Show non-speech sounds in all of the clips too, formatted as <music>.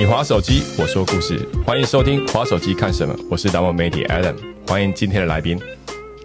你划手机，我说故事，欢迎收听划手机看什么，我是达摩媒体 Adam，欢迎今天的来宾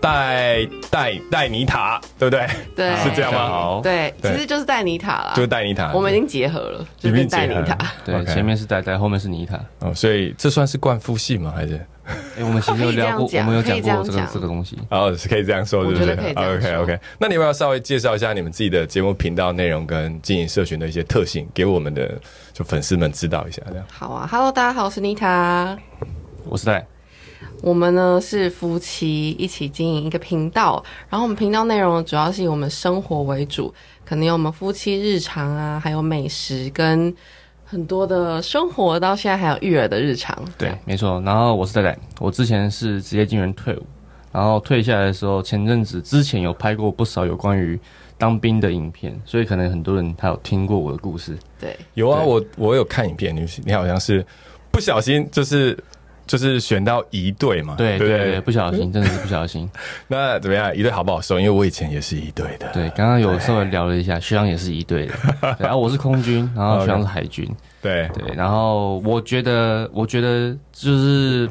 戴戴戴妮塔，对不对？对是这样吗？好，对，其实就是戴妮塔啦，就是戴妮塔，我们已经结合了，就已经是戴妮结合了塔。对前面是呆呆，后面是妮塔。哦，所以这算是冠夫姓吗？还是？哎，我们其实有聊过，我们有讲过这个讲这个东西。哦，是可以这样说，我对不对 OK 说 OK，那你要不要稍微介绍一下你们自己的节目频道内容跟经营社群的一些特性，给我们的就粉丝们知道一下？这样。好啊，Hello，大家好，我是妮塔。我是戴，我们呢是夫妻一起经营一个频道，然后我们频道内容主要是以我们生活为主，可能有我们夫妻日常啊，还有美食跟很多的生活，到现在还有育儿的日常。对，没错。然后我是戴戴，我之前是职业军人退伍，然后退下来的时候，前阵子之前有拍过不少有关于当兵的影片，所以可能很多人他有听过我的故事。对，有啊，我我有看影片，你你好像是不小心就是就是选到一队嘛，对对对对，不小心，真的是不小心。<laughs> 那怎么样？一队好不好受？因为我以前也是一队的。对，刚刚有稍微聊了一下，学长也是一队的，<laughs> 然后我是空军，然后学长是海军，对对，然后我觉得，我觉得就是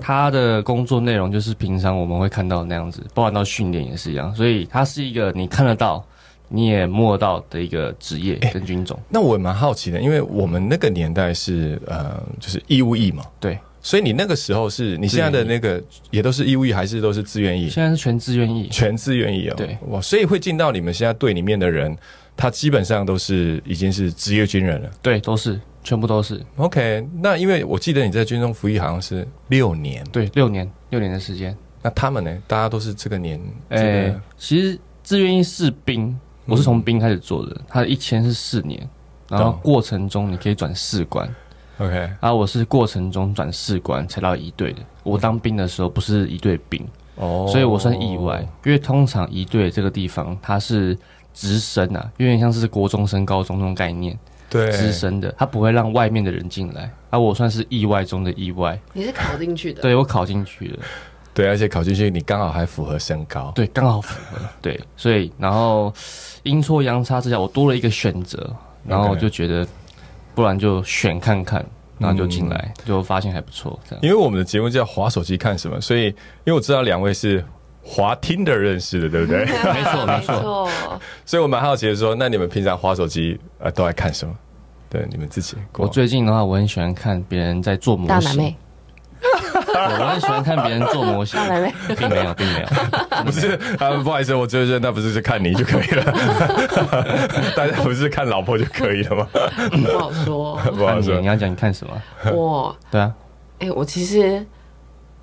他的工作内容就是平常我们会看到那样子，包含到训练也是一样，所以他是一个你看得到、你也摸得到的一个职业跟军种。那我蛮好奇的，因为我们那个年代是呃，就是义务役嘛，对，所以你那个时候是你现在的那个也都是义务役，还是都是自愿役？现在是全自愿役，全自愿役哦。对，哇，所以会进到你们现在队里面的人，他基本上都是已经是职业军人了。对，都是全部都是，OK，那因为我记得你在军中服役好像是六年，对，六年六年的时间。那他们呢？大家都是这个年，这诶、个其实自愿役士兵，我是从兵开始做的，他的一签是四年，然后过程中你可以转士官。OK，啊我是过程中转士官才到一队的。我当兵的时候不是一队兵，哦。所以我算意外，因为通常一队这个地方它是直升啊，有点像是国中升高中那种概念，对。直升的，它不会让外面的人进来。而、我算是意外中的意外，你是考进去的。对我考进去了，对，而且考进去你刚好还符合身高，对，刚好符合，对，所以然后阴错阳差之下，我多了一个选择，然后我就觉得，不然就选看看，然后就进来，就发现还不错，这样。因为我们的节目叫滑手机看什么，所以因为我知道两位是滑听的认识的，对不对？<laughs> 没错没没错错。所以我蛮好奇的说，那你们平常滑手机呃都爱看什么？对，你们自己。我最近的话，我很喜欢看别人在做模型我很喜欢看别人做模型并没有，并没有。<laughs> 不是啊，不好意思，我就是那不是是看你就可以了，<laughs> 大家不是看老婆就可以了吗？不好说。<laughs> 不好说你你。要讲你看什么？我，对啊，哎、我其实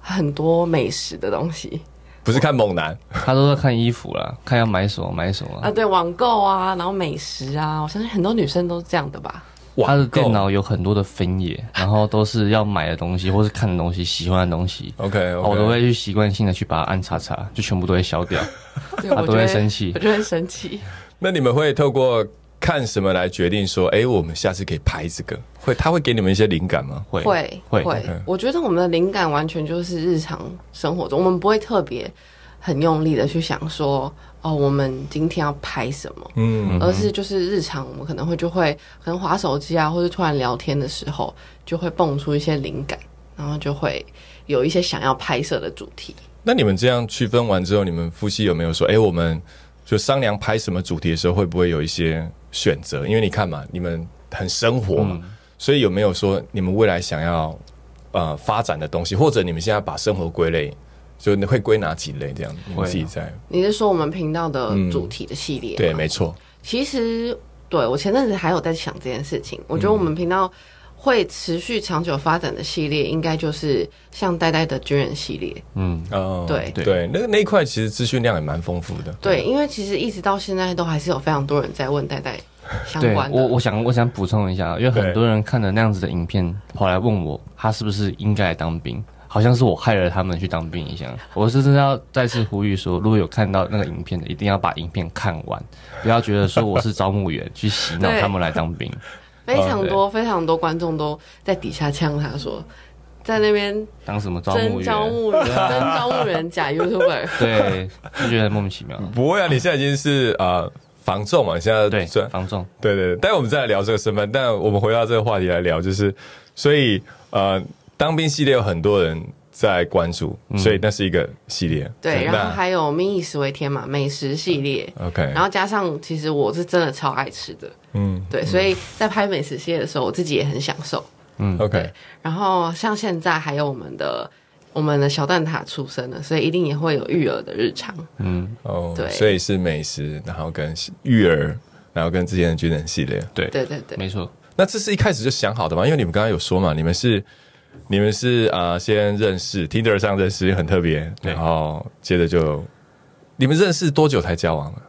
很多美食的东西不是看猛男，他都在看衣服啦，看要买什么买什么啊，么。对，网购啊，然后美食啊，我相信很多女生都是这样的吧。他的电脑有很多的分页，<laughs> 然后都是要买的东西，或是看的东西、喜欢的东西。OK，, 哦我都会去习惯性的去把它按叉叉，就全部都会消掉，<laughs> 对，他都会我就会生气我。就会生气。那你们会透过看什么来决定说，哎，我们下次可以拍这个？会，他会给你们一些灵感吗？会会会我觉得我们的灵感完全就是日常生活中，我们不会特别很用力的去想说，哦，我们今天要拍什么。嗯，而是就是日常，我们可能会就会可能划手机啊，或者突然聊天的时候，就会蹦出一些灵感，然后就会有一些想要拍摄的主题。那你们这样区分完之后，你们夫妻有没有说，哎，我们就商量拍什么主题的时候，会不会有一些选择？因为你看嘛，你们很生活嘛，所以有没有说你们未来想要呃发展的东西，或者你们现在把生活归类，就你会归哪几类这样？你自己在你是说我们频道的主题的系列吗？对，没错，其实对我前阵子还有在想这件事情，我觉得我们频道会持续长久发展的系列，应该就是像呆呆的军人系列。嗯，哦，对对，那那一块其实资讯量也蛮丰富的。对，因为其实一直到现在都还是有非常多人在问呆呆相对关的。我我想我想补充一下，因为很多人看了那样子的影片，跑来问我他是不是应该来当兵，好像是我害了他们去当兵一样。我是真的要再次呼吁说，如果有看到那个影片的，一定要把影片看完，不要觉得说我是招募员去洗脑他们来当兵。<laughs> 非常多非常多观众都在底下呛他说，在那边当什么招募真员？招募人，<laughs> 真招募人假 YouTuber。<laughs> 对，就觉得莫名其妙。不会啊，你现在已经是呃房仲嘛，你现在对算房仲，对对对，待会我们再来聊这个身份。但我们回到这个话题来聊，就是所以呃，当兵系列有很多人在关注，所以那是一个系列。对，然后那还有民以食为天嘛，美食系列。OK，然后加上，其实我是真的超爱吃的，嗯对，所以在拍美食系列的时候，我自己也很享受。嗯 OK，然后像现在还有我们的我们的小蛋挞出生了，所以一定也会有育儿的日常。嗯，哦，对所以是美食，然后跟育儿，然后跟之前的军人系列。对，对对对，没错，那这是一开始就想好的吗？因为你们刚刚有说嘛，你们是你们是啊、呃先认识 Tinder 上认识很特别，然后接着就你们认识多久才交往的？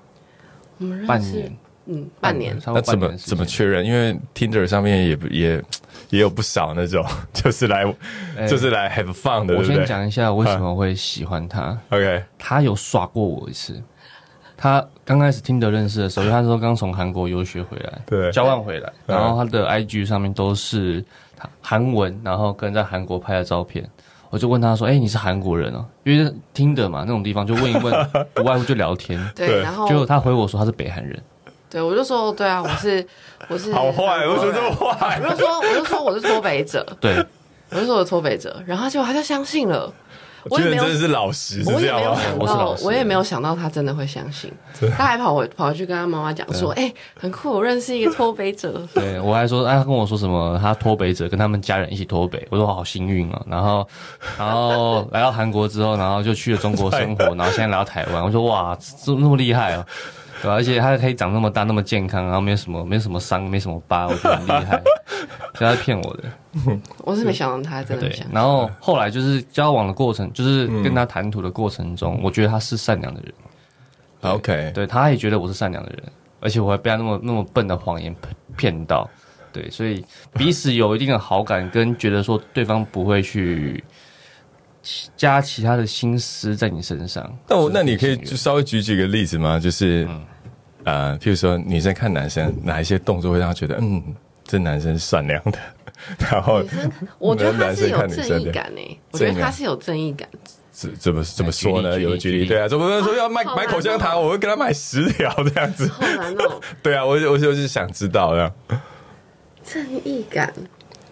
我们认识半年，嗯，半年。那怎么怎么确认？因为 Tinder 上面也不也也有不少那种，<laughs> 就是来、哎就是来 have fun 的，我先讲一下为什么会喜欢他。？OK，他有耍过我一次。他刚开始听得认识的时候，因为他说刚从韩国游学回来，对交换回来，嗯然后他的 IG 上面都是他韩文，然后跟在韩国拍的照片。我就问他说：“哎、你是韩国人哦？因为听的嘛，那种地方就问一问，<laughs> 不外乎就聊天。对对，然后结果他回我说他是北韩人，对我就说，对啊，我是我是好坏，为什么这么我？就说我就说我是脱北者，对，我就说我是脱北者，然后结果他就相信了，我也没有觉得真的是老实，是我也这样吗？没有想到我也没有想到他真的会相信，他还跑回跑回去跟他妈妈讲说，哎、很酷，我认识一个脱北者，对我还说，哎，他跟我说什么，他脱北者跟他们家人一起脱北，我说好幸运啊。然后，然后来到韩国之后，然后就去了中国生活，<laughs> 然后现在来到台湾，我说哇，这那么厉害哦，对吧、而且他可以长那么大，那么健康，然后没有什么没有什么伤，没什么疤，我觉得很厉害。<laughs> 所以他是骗我的，<laughs> 我是没想到他真的对。。然后后来就是交往的过程，就是跟他谈吐的过程中，我觉得他是善良的人。OK，对，他也觉得我是善良的人，而且我还被他那么那么笨的谎言骗骗到，对，所以彼此有一定的好感，跟觉得说对方不会去其加其他的心思在你身上。那我那你可以就稍微举几个例子吗？就是、呃，譬如说女生看男生哪一些动作会让她觉得，嗯，这男生是善良的，<laughs> 然后，我觉得他是有男生看女生的正义感诶、我觉得他是有正义感。怎怎么怎么说呢？有举例，举例对啊，怎么说要卖好买口香糖，哦我会给他买十条这样子。好难哦，<laughs> 对啊，我我就是想知道这样，正义感。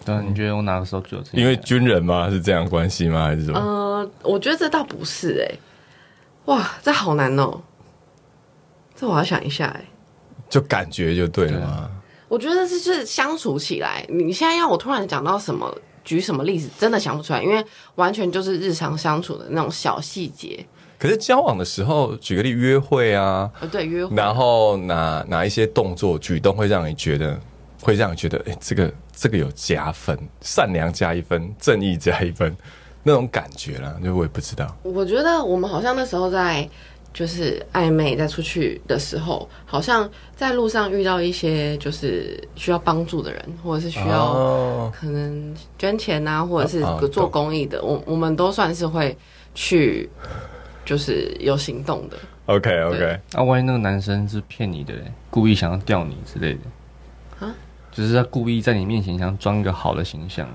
对啊，你觉得我哪个时候就有这个？因为军人吗？是这样关系吗？还是什么？呃，我觉得这倒不是哎、哇，这好难哦，这我要想一下哎、就感觉就对了嘛。我觉得这是相处起来，你现在要我突然讲到什么，举什么例子，真的想不出来，因为完全就是日常相处的那种小细节。可是交往的时候，举个例，约会啊，呃，对，约会，然后哪哪一些动作举动会让你觉得，会让你觉得，哎、这个这个有加分，善良加一分，正义加一分，那种感觉啦，就我也不知道。我觉得我们好像那时候在就是暧昧，在出去的时候，好像在路上遇到一些就是需要帮助的人，或者是需要哦。可能捐钱啊，或者是哦做公益的，我我们都算是会去就是有行动的。，OK OK，那啊，万一那个男生是骗你的嘞，故意想要钓你之类的，啊就是他故意在你面前想装一个好的形象，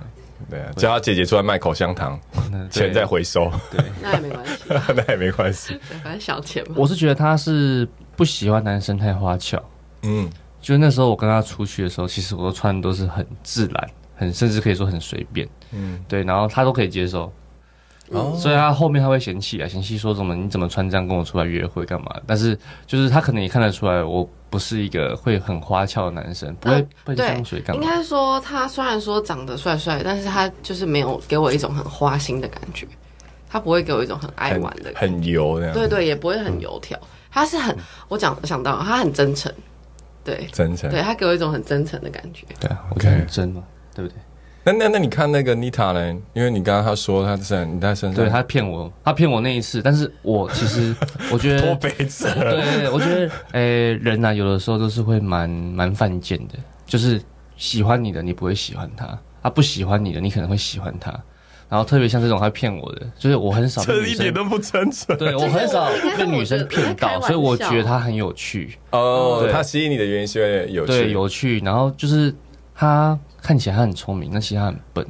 对啊，叫他姐姐出来卖口香糖，钱 <laughs> 对。再回收，对。<laughs> 那也没关系，<laughs> 那也没关系。反正小钱嘛。我是觉得他是不喜欢男生太花俏，嗯，就是那时候我跟他出去的时候，其实我都穿的都是很自然，很甚至可以说很随便，嗯。嗯，对，然后他都可以接受，哦。所以他后面他会嫌弃啊，嫌弃说什么你怎么穿这样跟我出来约会干嘛？但是就是他可能也看得出来，我不是一个会很花俏的男生，不会嗯喷对香水干嘛？应该说他虽然说长得帅帅，但是他就是没有给我一种很花心的感觉，他不会给我一种很爱玩的感觉。很油那样，对对，也不会很油条。他是很，我讲想到他很真诚，对真诚。对，他给我一种很真诚的感觉。对啊，我觉得很真嘛，对不对？那那那你看那个妮塔呢？因为你刚刚他说他在你在身上，对他骗我，他骗我那一次，但是我其实 <laughs> 我觉脱得，杯子，对，我觉得，诶、人啊，有的时候都是会蛮蛮犯贱的，就是喜欢你的你不会喜欢他，他不喜欢你的你可能会喜欢他，然后特别像这种他骗我的，就是我很少被这女生，一点都不真诚。对我很少被女生骗到，所以我觉得他很有趣，哦，他吸引你的原因是因为有趣，对，有趣，然后就是他看起来他很聪明，但其实他很笨，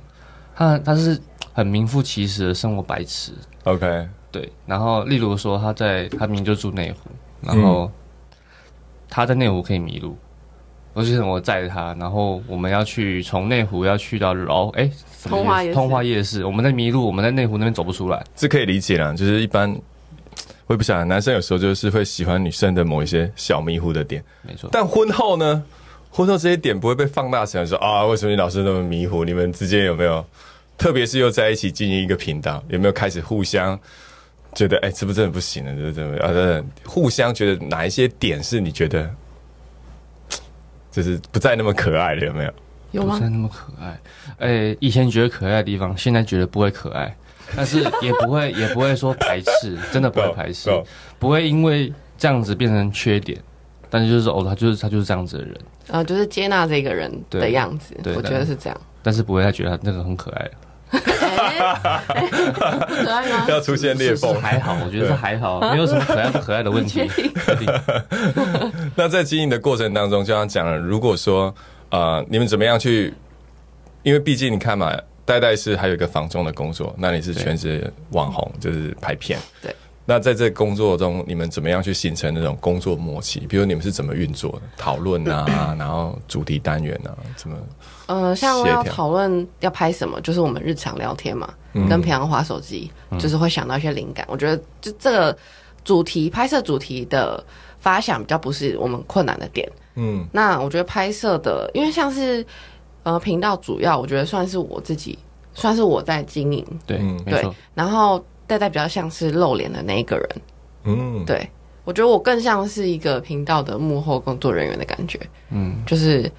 他他是很名副其实的生活白痴，OK，对，然后例如说他在他明明就住内湖，然后他在内湖可以迷路，我就是我载着他，然后我们要去从内湖要去到哦，哎，什么通化夜市？通化夜市，我们在迷路，我们在内湖那边走不出来，这可以理解啦，就是一般我也不晓得，男生有时候就是会喜欢女生的某一些小迷糊的点，没错。但婚后呢，婚后这些点不会被放大成说啊，为什么你老是那么迷糊？你们之间有没有，特别是又在一起经营一个频道，有没有开始互相觉得，哎、这不真的不行了，这这啊，对互相觉得哪一些点是你觉得，就是不再那么可爱了，有没有？有吗不再？那么可爱。诶、以前觉得可爱的地方，现在觉得不会可爱，但是也不会也不会说排斥，真的不会 <laughs> 排斥不会因为这样子变成缺点。但是就是说哦，他就是他就是这样子的人，呃，就是接纳这个人的样子，对我觉得是这样。但是不会他觉得他那个很可爱。可爱吗？<laughs> 要出现裂缝。还好，我觉得是还好，没有什么可爱不可爱的问题。<laughs> 那在经营的过程当中，就像讲了，如果说呃，你们怎么样去？因为毕竟你看嘛，代代是还有一个房中的工作，那你是全职网红，就是拍片。对。那在这工作中，你们怎么样去形成那种工作默契？比如你们是怎么运作的？讨论啊，然后主题单元啊，怎么？呃，像要讨论要拍什么，就是我们日常聊天嘛，嗯跟平常划手机，就是会想到一些灵感。我觉得就这个主题拍摄主题的发想比较不是我们困难的点。嗯那我觉得拍摄的，因为像是呃频道主要，我觉得算是我自己，算是我在经营，对，嗯对，。然后戴戴比较像是露脸的那一个人，嗯，对我觉得我更像是一个频道的幕后工作人员的感觉。嗯，就是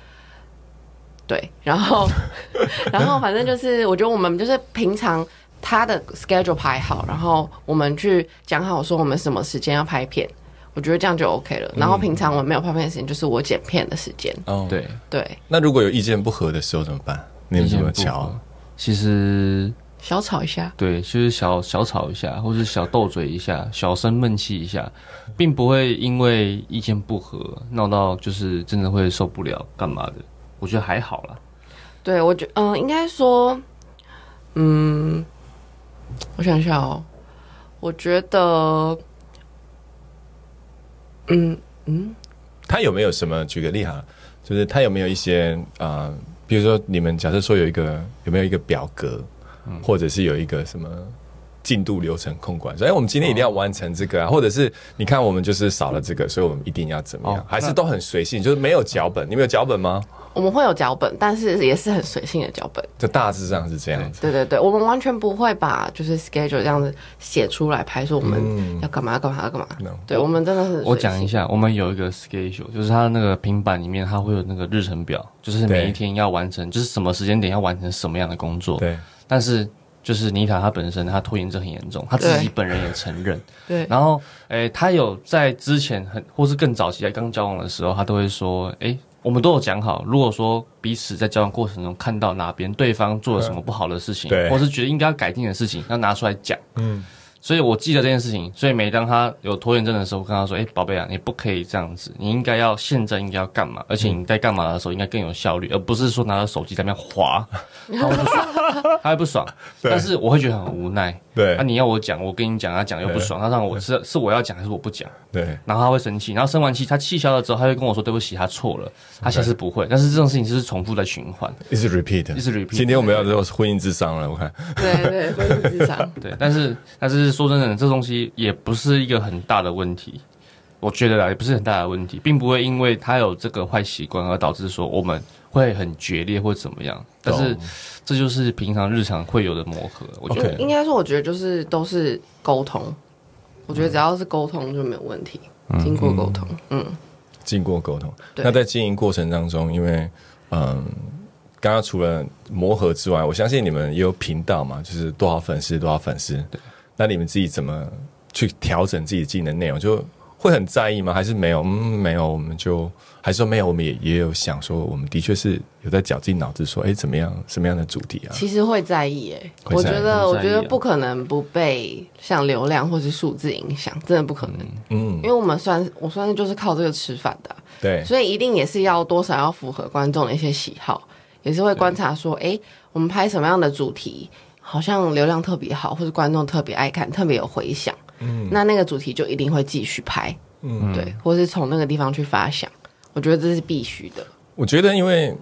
对，然后 <laughs> 然后反正就是，我觉得我们就是平常他的 schedule 排好，然后我们去讲好说我们什么时间要拍片，我觉得这样就 OK 了。然后平常我们没有拍片的时间，就是我剪片的时间。哦，。对。对，那如果有意见不合的时候怎么办？你们怎么瞧？其实小吵一下，对，就是小小吵一下，或是小斗嘴一下，小生闷气一下，并不会因为意见不合闹到就是真的会受不了干嘛的。我觉得还好啦。对我觉嗯、应该说，嗯，我想一下哦，我觉得，嗯嗯，他有没有什么？举个例哈，就是他有没有一些呃，比如说你们假设说有一个有没有一个表格，或者是有一个什么进度流程控管，所以，我们今天一定要完成这个啊，或者是你看我们就是少了这个，所以我们一定要怎么样？哦还是都很随性，就是没有脚本？你们有脚本吗？我们会有脚本，但是也是很随性的脚本。就大致上是这样子。对对对，我们完全不会把就是 schedule 这样子写出来拍，说我们要干嘛要干嘛要干嘛。对，我们真的是我讲一下，下，我们有一个 schedule，就是它那个平板里面它会有那个日程表，就是每一天要完成，就是什么时间点要完成什么样的工作。对，但是就是妮塔她本身她拖延症很严重，她自己本人也承认。对然后，诶、她有在之前很或是更早期在刚交往的时候，她都会说，诶、我们都有讲好，如果说彼此在交往过程中看到哪边对方做了什么不好的事情，对或是觉得应该要改进的事情，要拿出来讲。嗯，所以我记得这件事情，所以每当他有拖延症的时候，我跟他说：“哎、宝贝啊，你不可以这样子，你应该要现在应该要干嘛，而且你在干嘛的时候应该更有效率，而不是说拿着手机在那边滑，<laughs> 他会不爽，他会不爽。但是我会觉得很无奈。对。啊，你要我讲，我跟你讲，他讲又不爽，他让我是是我要讲还是我不讲？对，然后他会生气，然后生完气，他气消了之后，他会跟我说对不起，他错了，他下次不会。但是这种事情就是重复的循环，一直 repeat，一直 repeat 今天我们要做婚姻智商了，我看。对对，婚姻智商。<laughs> 对，但是但是说真的，这东西也不是一个很大的问题，我觉得啦，也不是很大的问题，并不会因为他有这个坏习惯而导致说我们会很决裂或怎么样。但是懂这就是平常日常会有的磨合，我觉得。应该说，我觉得就是都是沟通，我觉得只要是沟通就没有问题，经过沟通，嗯，经过沟通。那在经营过程当中，因为嗯，刚刚除了磨合之外，我相信你们也有频道嘛，就是多少粉丝多少粉丝。对，那你们自己怎么去调整自己的技能内容？就会很在意吗？还是没有？嗯，没有，我们就还是说没有，我们也也有想说，我们的确是有在绞尽脑汁说，哎，怎么样，什么样的主题啊？其实会在意诶、会在意我觉得，我觉得不可能不被像流量或是数字影响，真的不可能，嗯因，为我们算我算是就是靠这个吃饭的啊、对，所以一定也是要多少要符合观众的一些喜好，也是会观察说，哎，我们拍什么样的主题，好像流量特别好，或者观众特别爱看，特别有回响，嗯，那那个主题就一定会继续拍。嗯，对，或是从那个地方去发想，我觉得这是必须的。我觉得因为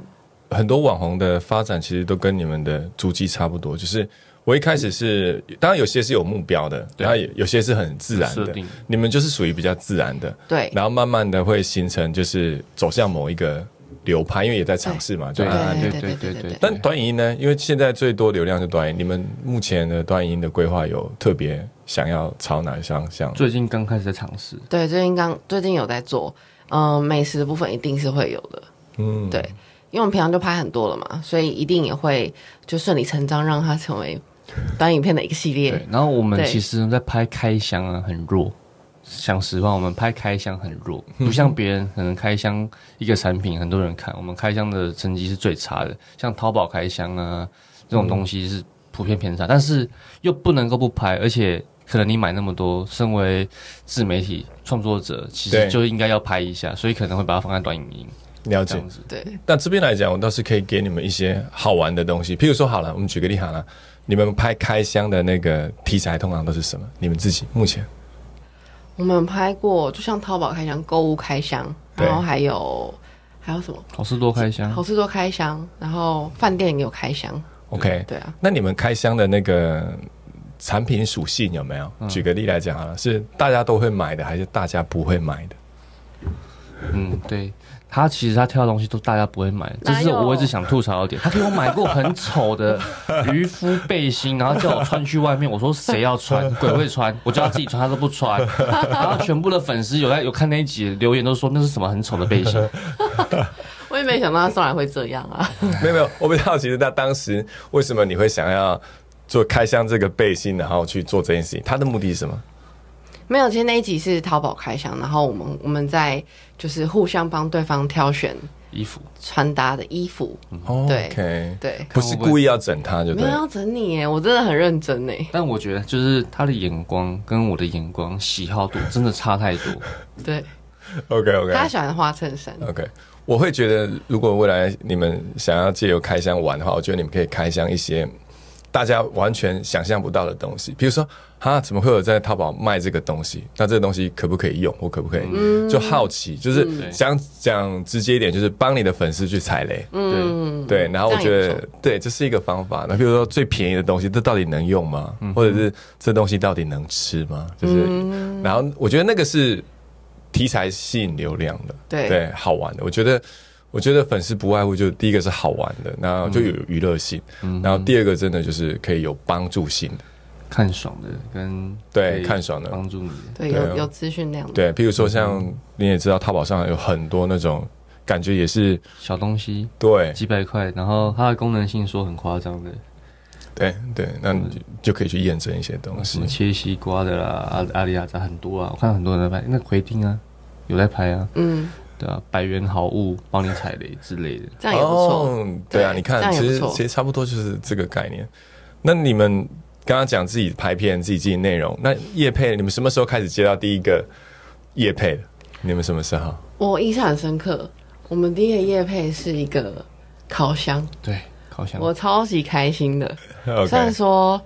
很多网红的发展其实都跟你们的足迹差不多，就是我一开始是，当然有些是有目标的，然后有有些是很自然的，你们就是属于比较自然的，对，然后慢慢的会形成就是走向某一个流派，因为也在尝试嘛，就对对对对对对。但短影音呢？因为现在最多流量是短影音，你们目前的短影音的规划有特别想要朝哪一方向？最近刚开始在尝试，对，最近刚最近有在做，嗯、美食的部分一定是会有的，嗯，对，因为我们平常就拍很多了嘛，所以一定也会就顺理成章让它成为短影片的一个系列对。。然后我们其实，在拍开箱啊，很弱。讲实话，我们拍开箱很弱，<laughs> 不像别人可能开箱一个产品很多人看，我们开箱的成绩是最差的。像淘宝开箱啊这种东西是普遍偏差，但是又不能够不拍，而且可能你买那么多，身为自媒体创作者，其实就应该要拍一下，所以可能会把它放在短影音了解这样。子。对，但这边来讲，我倒是可以给你们一些好玩的东西，譬如说，好了，我们举个例好了，你们拍开箱的那个题材通常都是什么？你们自己目前我们拍过，就像淘宝开箱、购物开箱，然后还有还有什么好事多开箱好，事多开箱，然后饭店也有开箱。OK？对啊，那你们开箱的那个产品属性有没有？举个例来讲好了，是大家都会买的，还是大家不会买的？嗯，对。他其实他挑的东西都大家不会买，这是我一直想吐槽的点。他给我买过很丑的渔夫背心，然后叫我穿去外面，我说谁要穿？<laughs> 鬼会穿，我叫他自己穿，他都不穿。然后全部的粉丝有在有看那一集留言都说那是什么很丑的背心，<laughs> 我也没想到他上来会这样啊。<laughs> 没有没有，我比较好奇是，那当时为什么你会想要做开箱这个背心，然后去做这件事情？他的目的是什么？没有，其实那一集是淘宝开箱，然后我们我们在就是互相帮对方挑选衣服穿搭的衣服。哦对对，不是故意要整他，就。没有要整你耶，我真的很认真哎。但我觉得就是他的眼光跟我的眼光喜好度真的差太多。<laughs> 对，OK OK 他喜欢花衬衫。OK，我会觉得，如果未来你们想要借由开箱玩的话，我觉得你们可以开箱一些大家完全想象不到的东西，比如说，哈，怎么会有在淘宝卖这个东西？那这个东西可不可以用？我可不可以？就好奇，就是想讲直接一点，就是帮你的粉丝去踩雷。嗯，对，然后我觉得对，这是一个方法。那比如说最便宜的东西，这到底能用吗？或者是这东西到底能吃吗？就是，嗯然后我觉得那个是题材吸引流量的，对对，好玩的。我觉得，我觉得粉丝不外乎就第一个是好玩的，然后就有娱乐性，然后第二个真的就是可以有帮助性的，看爽的跟对看爽的。帮助你的，对，有有资讯量的。对，譬如说像你也知道，淘宝上有很多那种感觉也是小东西对。几百块，然后它的功能性说很夸张的，对对，那你就就可以去验证一些东西。什么。切西瓜的啦，阿阿里亚扎很多啊，我看很多人在拍，那奎丁啊有在拍啊，嗯，对啊，百元好物帮你踩雷之类的，这样也不错。哦对啊，你看，其实其实差不多就是这个概念。那你们刚刚讲自己拍片、自己进行内容，那叶配，你们什么时候开始接到第一个叶配的？你们什么时候？我印象很深刻，我们第一个叶配是一个烤箱，对，烤箱我超级开心的。虽然说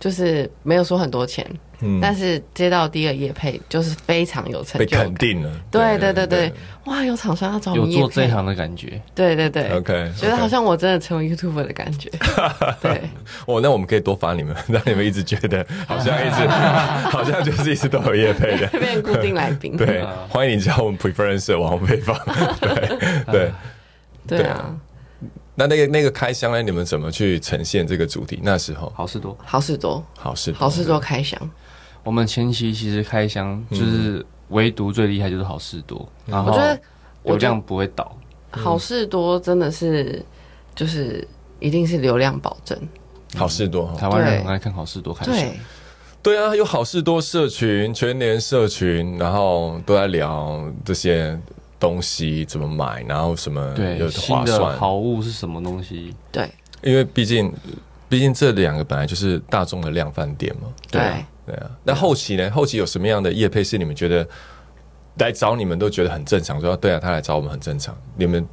就是没有说很多钱，嗯但是接到第一个夜配就是非常有成就被肯。定了。对对对对，哇，有厂商要找我有们夜配，做这一行的感觉，对对对 OK，觉得好像我真的成为 YouTuber 的感觉。<laughs> 对，哦，那我们可以多发你们，<laughs> 让你们一直觉得 <laughs> 好像一直好像就是一直都有夜配的。变固定来宾。对，欢迎你加我们 Preference 网红配方。对对，对啊，那那个那个开箱呢？你们怎么去呈现这个主题？那时候好事多。好事多，好事好事多开箱，我们前期其实开箱就是唯独最厉害就是好事多，然后我觉得流量不会倒，好事多真的是就是一定是流量保证。好事多。台湾人对很爱看好事多开箱对。对啊，有好事多社群、全年社群，然后都在聊这些东西怎么买，然后什么有划算。好物是什么东西？对因为毕竟，毕竟这两个本来就是大众的量贩店嘛。对啊对啊，那后期呢？后期有什么样的业配是你们觉得来找你们都觉得很正常？说对啊，他来找我们很正常。你们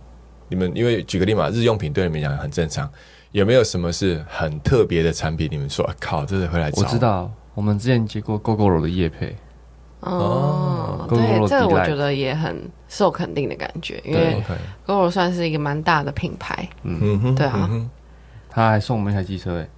你们因为举个例嘛，日用品对你们讲很正常，有没有什么是很特别的产品？你们说、啊靠，这是会来找我。知道，我们之前接过 GoGoRo 的业配，哦，对，GoGo 这个我觉得也很受肯定的感觉，因对为 OK，GoGo 算是一个蛮大的品牌，嗯。哼，对啊。嗯哼。他还送我们一台机车，哎，这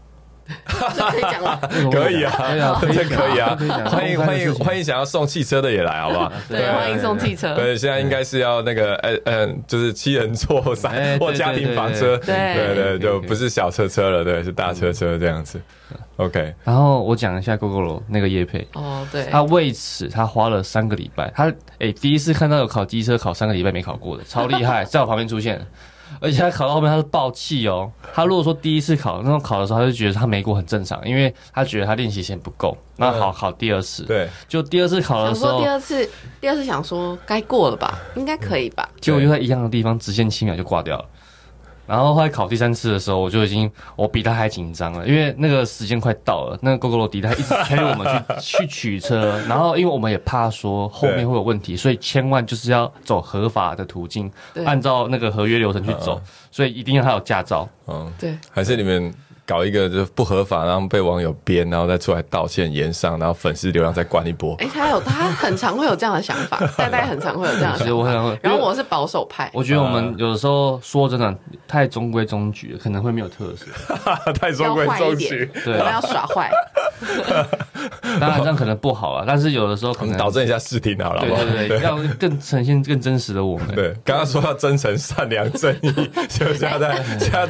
可以讲吗？<laughs> 可以啊，可以啊，这 <laughs> 可以啊欢迎欢迎欢迎，迎想要送汽车的也来，好不好？<laughs> 对，欢迎送汽车。对，现在应该是要那个呃呃，就是七人座三或家庭房车，对对就不是小车车了，对，是大车车这样子。OK，然后我讲一下 GoGo 那个叶配，哦，对，他为此他花了三个礼拜，他诶、第一次看到有考机车考三个礼拜没考过的，超厉害，在我旁边出现，而且他考到后面他是爆气哦。他如果说第一次考那种考的时候，他就觉得他没过很正常，因为他觉得他练习时间不够，那好考第二次，对，就第二次考的时候想说第，二次，第二次想说该过了吧，应该可以吧？结果就在一样的地方直线七秒就挂掉了。然后后来考第三次的时候，我就已经我比他还紧张了，因为那个时间快到了，那个 GoGo 迪他一直催我们去去取车，然后因为我们也怕说后面会有问题，所以千万就是要走合法的途径，对。按照那个合约流程去走，所以一定要他有驾照。嗯，对，还是你们搞一个就是不合法，然后被网友编，然后再出来道歉言上，然后粉丝流量再灌一波。哎，他有他很常会有这样的想法，<laughs> 戴戴很常会有这样的其实我想法。很，然后我是保守派，我觉得我们有的时候说真的太中规中矩了，可能会没有特色。<laughs> 太中规中矩，，我对们要耍坏。<laughs> 当然这样可能不好啊，但是有的时候可能我们导正一下视听好了，好不好？对对对，要更呈现更真实的我们。对，刚刚说要真诚、善良、正义，就现在在现在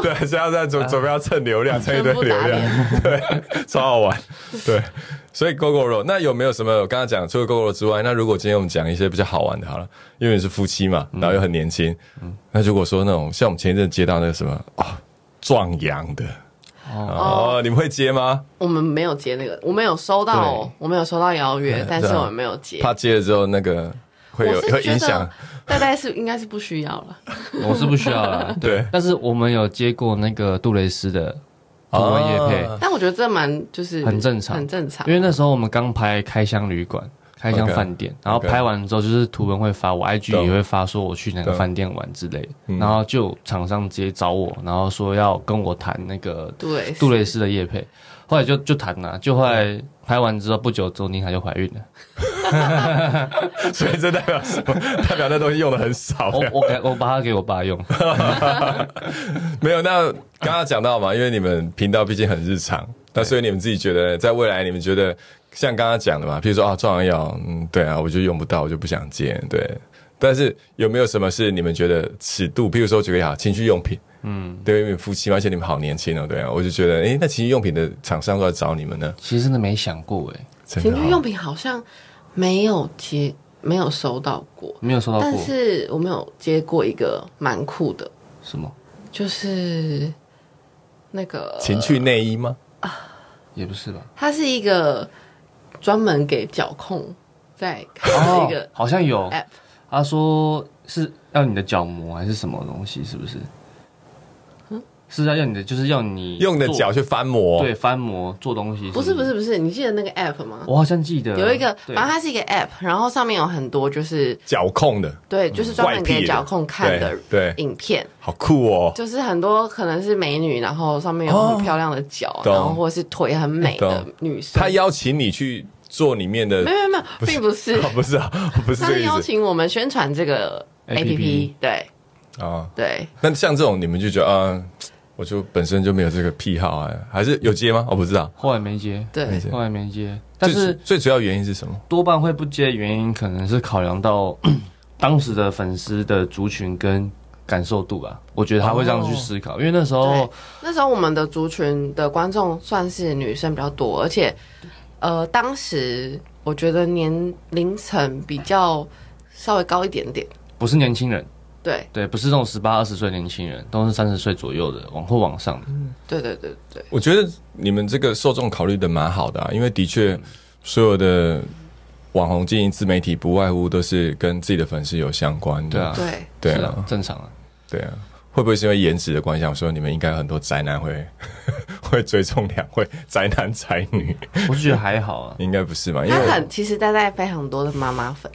对，现在在准准备要蹭流量，<laughs> 蹭一堆流量，脸。对，<laughs> 超好玩。对，所以 GoGo 肉，那有没有什么我刚刚讲除了 GoGo 肉之外，那如果今天我们讲一些比较好玩的，好了，因为你是夫妻嘛，然后又很年轻，那如果说那种像我们前一阵接到那个什么啊壮阳的。哦，你们会接吗？我们没有接那个，我们有收到，我们有收到邀约但是我们没有接。怕接了之后那个会有会影响得，戴戴是应该是不需要了。我是不需要了。<laughs> 对但是我们有接过那个杜蕾斯的图文叶配，啊但我觉得这蛮就是很正常很正常因。为那时候我们刚拍开箱旅馆。开箱饭店然后拍完之后，就是图文会发，我 IG 也会发，说我去哪个饭店玩之类的。嗯然后就厂商直接找我，然后说要跟我谈那个对，杜蕾斯的叶配，后来就就谈了，就后来拍完之后不久之后，妮卡就怀孕了。<laughs> 所以这代表什么？代表那东西用的很少。我我给我把它给我爸用，<laughs> 没有，那刚刚讲到嘛，因为你们频道毕竟很日常，那所以你们自己觉得，在未来你们觉得像刚刚讲的嘛，譬如说啊，壮阳药，嗯，对啊，我就用不到，我就不想接，对。但是有没有什么是你们觉得尺度？譬如说举个例好，情趣用品，嗯，对，因为夫妻嘛，而且你们好年轻哦，对啊，我就觉得，哎，那情趣用品的厂商都在找你们呢，其实真的没想过哎，情趣用品好像没有接，没有收到过，没有收到过但是我没有接过一个蛮酷的，什么，就是那个情趣内衣吗？啊也不是吧？它是一个专门给脚控在看的一个哦好像有，app，他说是要你的角膜还是什么东西？是不是？是要用你的，就是要你做用的脚去翻模，对翻模做东西。不是不是，不是，你记得那个 app 吗？我好像记得。有一个，反正它是一个 app，然后上面有很多就是脚控的，对，就是专门给脚控看的对对。影片，好酷哦，就是很多可能是美女，然后上面有很漂亮的脚，懂然后或是腿很美的女生。他邀请你去做里面的没有没有，<laughs> 并不是，哦，<laughs> 不是啊，不是邀这个意思。请我们宣传这个 APP app，对。啊。对，那像这种你们就觉得啊，我就本身就没有这个癖好啊，还是有接吗？我不知道，后来没接，对没接后来没接。但是最主要原因是什么？多半会不接的原因，可能是考量到 <clears throat> 当时的粉丝的族群跟感受度吧。我觉得他会这样去思考，因为那时候对那时候我们的族群的观众算是女生比较多，而且呃，当时我觉得年龄层比较稍微高一点点，不是年轻人，对对，不是这种十八二十岁年轻人，都是三十岁左右的，往后往上的。对对对对，我觉得你们这个受众考虑的蛮好的啊，因为的确所有的网红经营自媒体，不外乎都是跟自己的粉丝有相关的。对啊，对，是对啊啊，，正常啊。对啊。会不会是因为颜值的关系？我说你们应该很多宅男会 <laughs> 会追踪两位宅男宅女，我是觉得还好啊。<laughs> 应该不是吧？因为他很其实带带非常多的妈妈粉，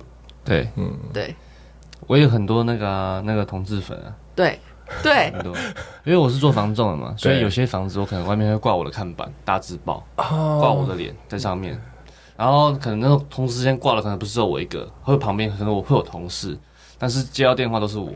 对，嗯对我有很多那个啊、那个同志粉啊，对对。很多，因为我是做房仲的嘛，所以有些房子我可能外面会挂我的看板，大字报，哦。挂我的脸在上面。然后可能那种同事之间挂的可能不是只有我一个，会旁边可能我会有同事，但是接到电话都是我。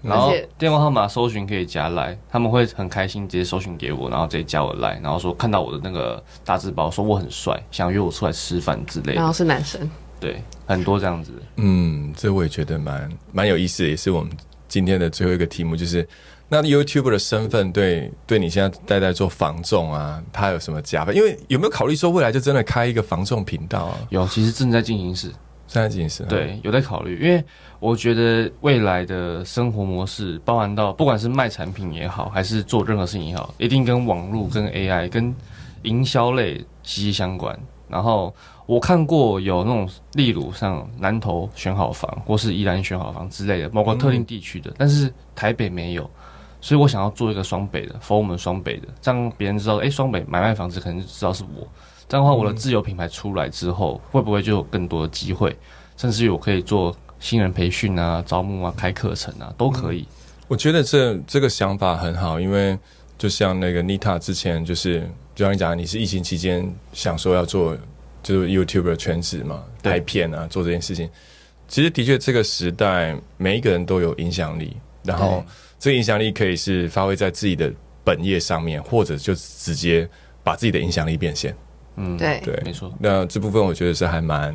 然后电话号码搜寻可以加来，他们会很开心直接搜寻给我，然后直接加我来，然后说看到我的那个大字报，说我很帅，想约我出来吃饭之类的。然后是男生，对，很多这样子。嗯，这我也觉得蛮蛮有意思的，也是我们今天的最后一个题目，就是那 YouTuber 的身份对对你现在在在做防重啊，它有什么加分？因为有没有考虑说未来就真的开一个防重频道啊？有，其实正在进行时，正在进行是，对，有在考虑，因为我觉得未来的生活模式，包含到不管是卖产品也好，还是做任何事情也好，一定跟网络、跟 AI、跟营销类息息相关。然后我看过有那种，例如像南投选好房，或是宜兰选好房之类的包括特定地区的，但是台北没有，所以我想要做一个双北的，否我们双北的，这样别人知道，诶，双北买卖房子可能就知道是我。这样的话，我的自有品牌出来之后，会不会就有更多的机会？甚至于我可以做新人培训啊、招募啊、开课程啊，都可以。我觉得这这个想法很好，因为就像那个 Nita 之前就是，就像你讲，你是疫情期间想说要做就是 YouTuber 全职嘛，拍片啊，做这件事情。其实的确，这个时代每一个人都有影响力，然后这个影响力可以是发挥在自己的本业上面，或者就直接把自己的影响力变现。嗯，对对，没错那这部分我觉得是还蛮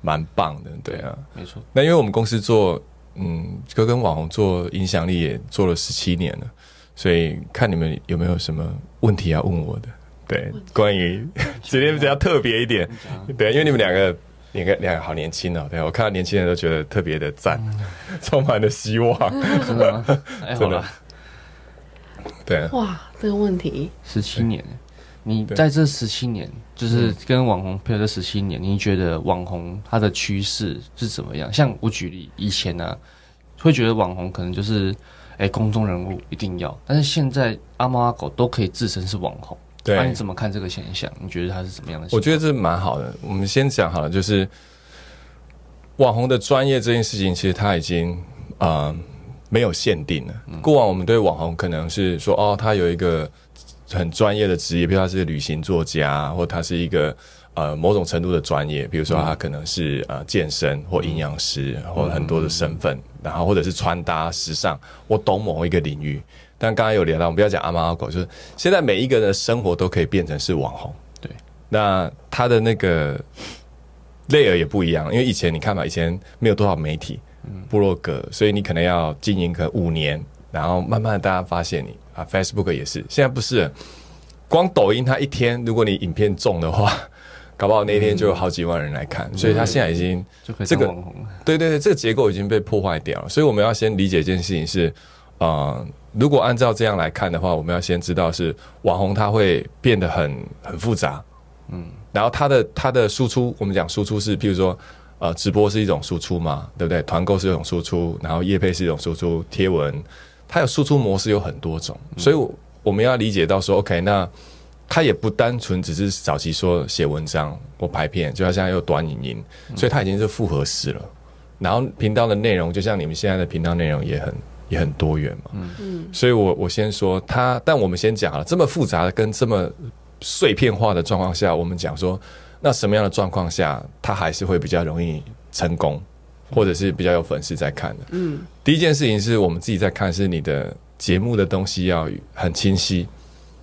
蛮棒的，对啊。没错。那因为我们公司做，嗯，就跟网红做影响力也做了十七年了，所以看你们有没有什么问题要问我的？对，关于 <laughs> 今天比较特别一点，对，因为你们两个。两个两个好年轻哦，对我看到年轻人都觉得特别的赞，<laughs> 充满了希望。<laughs> 真的吗？哎，好真的，对，哇，这个问题，十七年，你在这十七年，就是跟网红配合这十七年，你觉得网红它的趋势是怎么样？像我举例，以前呢、会觉得网红可能就是，哎、公众人物一定要，但是现在阿猫阿狗都可以自称是网红。对那、你怎么看这个现象？你觉得它是怎么样的？我觉得这蛮好的。我们先讲好了，就是网红的专业这件事情，其实它已经呃没有限定了。过往我们对网红可能是说，哦，他有一个很专业的职业，比如他是旅行作家，或他是一个呃某种程度的专业，比如说他可能是呃健身或营养师，或很多的身份，然后或者是穿搭、时尚，我懂某一个领域。但刚才有聊到，我们不要讲阿猫阿狗，就是现在每一个人的生活都可以变成是网红。对，那他的那个 layer 也不一样，因为以前你看嘛，以前没有多少媒体，部落格，所以你可能要经营个五年，然后慢慢地大家发现你啊，Facebook 也是，现在不是，光抖音它一天，如果你影片中的话，搞不好那一天就有好几万人来看，所以它现在已经这个当网红了。对对对，这个结构已经被破坏掉了，所以我们要先理解一件事情是，呃，如果按照这样来看的话，我们要先知道是网红他会变得很很复杂，嗯，然后他的他的输出，我们讲输出是，譬如说，呃，直播是一种输出嘛，对不对？团购是一种输出，然后业配是一种输出，贴文，它有输出模式有很多种，所以我我们要理解到说，OK，那。它也不单纯只是早期说写文章或拍片，就像现在又短影音，所以它已经是复合式了。然后频道的内容，就像你们现在的频道内容也很也很多元嘛。嗯嗯，所以我我先说他，但我们先讲了，这么复杂的跟这么碎片化的状况下，我们讲说，那什么样的状况下，他还是会比较容易成功，或者是比较有粉丝在看的。嗯，第一件事情是我们自己在看，是你的节目的东西要很清晰。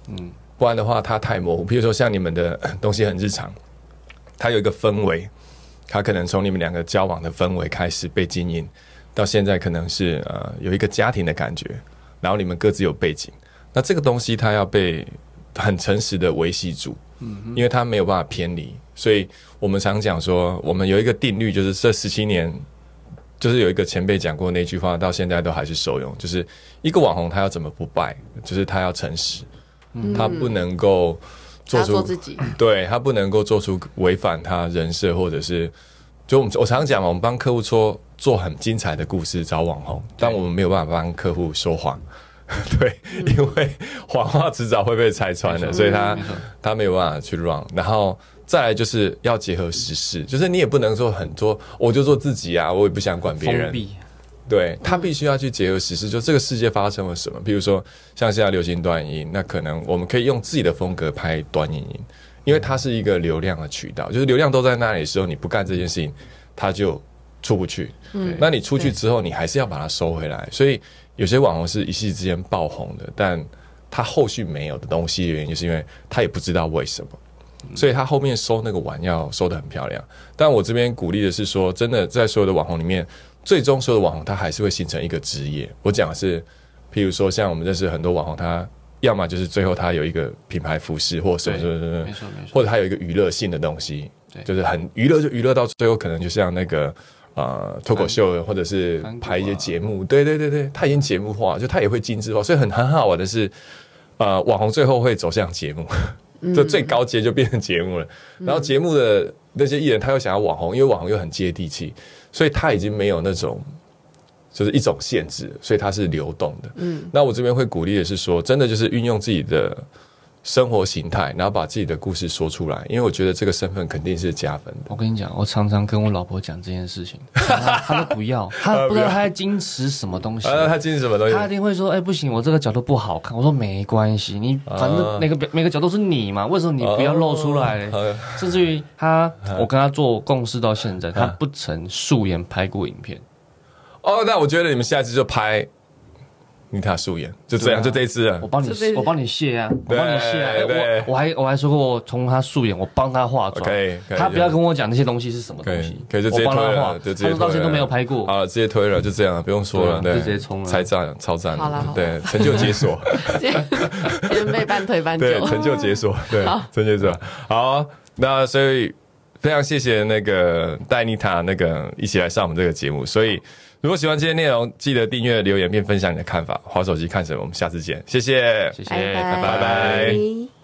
嗯，不然的话它太模糊。比如说像你们的呃 <coughs> 东西很日常，它有一个氛围，他可能从你们两个交往的氛围开始被经营，到现在可能是呃有一个家庭的感觉，然后你们各自有背景，那这个东西它要被很诚实的维系住，嗯，因为它没有办法偏离，所以我们常讲说，我们有一个定律，就是这十七年。就是有一个前辈讲过那句话，到现在都还是受用。就是一个网红，他要怎么不败？就是他要诚实，他不能够做他出做自己，对他不能够做出违反他人设，或者是就我们我常讲嘛，我们帮客户说做很精彩的故事找网红，但我们没有办法帮客户说谎，<laughs> 对，因为谎话迟早会被拆穿的，所以他他没有办法去 run，然后。再来就是要结合时事，就是你也不能说很多，我就做自己啊，我也不想管别人。对他必须要去结合时事，就这个世界发生了什么。比如说像现在流行短影音，那可能我们可以用自己的风格拍短影音，因为它是一个流量的渠道，就是流量都在那里的时候，你不干这件事情，它就出不去。嗯，那你出去之后，你还是要把它收回来。所以有些网红是一夕之间爆红的，但他后续没有的东西的原因，就是因为他也不知道为什么。所以他后面收那个碗要收的很漂亮，但我这边鼓励的是说，真的在所有的网红里面，最终所有的网红他还是会形成一个职业。我讲的是，譬如说像我们认识很多网红，他要么就是最后他有一个品牌服饰或什么什么什么，没错没错，或者他有一个娱乐性的东西，就是很娱乐就娱乐到最后可能就像那个呃脱口秀或者是拍一些节目，对对对对，他已经节目化，就他也会精致化，所以很很好玩的是，呃，网红最后会走向节目。就最高阶就变成节目了，然后节目的那些艺人他又想要网红，因为网红又很接地气，所以他已经没有那种就是一种限制，所以它是流动的。嗯，那我这边会鼓励的是说，真的就是运用自己的。生活形态，然后把自己的故事说出来，因为我觉得这个身份肯定是加分的。我跟你讲，我常常跟我老婆讲这件事情，<laughs> 她都不要，她不知道她在矜持什么东西。<laughs> 她矜持什么东西？她一定会说：“哎，不行，我这个角度不好看。”我说：“没关系，你反正每个每个角度是你嘛，为什么你不要露出来？”甚至于她，我跟她做共事到现在，她不曾素颜拍过影片。哦，那我觉得你们下次就拍。你塔素颜就这样，就这一次啊！我帮你，我帮你卸啊！我帮你卸啊！我我还我还说过，我从他素颜，我帮他化妆。可以，他不要跟我讲那些东西是什么东西，可以就直接推了，就直接。他到现在都没有拍过。好了，直接推了，就这样，不用说了，对，就直接冲了，超赞，超赞。好了，对，成就解锁，<laughs> 先被半推半就，对，成就解锁，对，成就解锁。好，那所以非常谢谢那个戴妮塔，那个一起来上我们这个节目，所以。如果喜欢今天内容，记得订阅、留言并分享你的看法。划手机看什么？我们下次见，谢谢，谢谢，拜拜。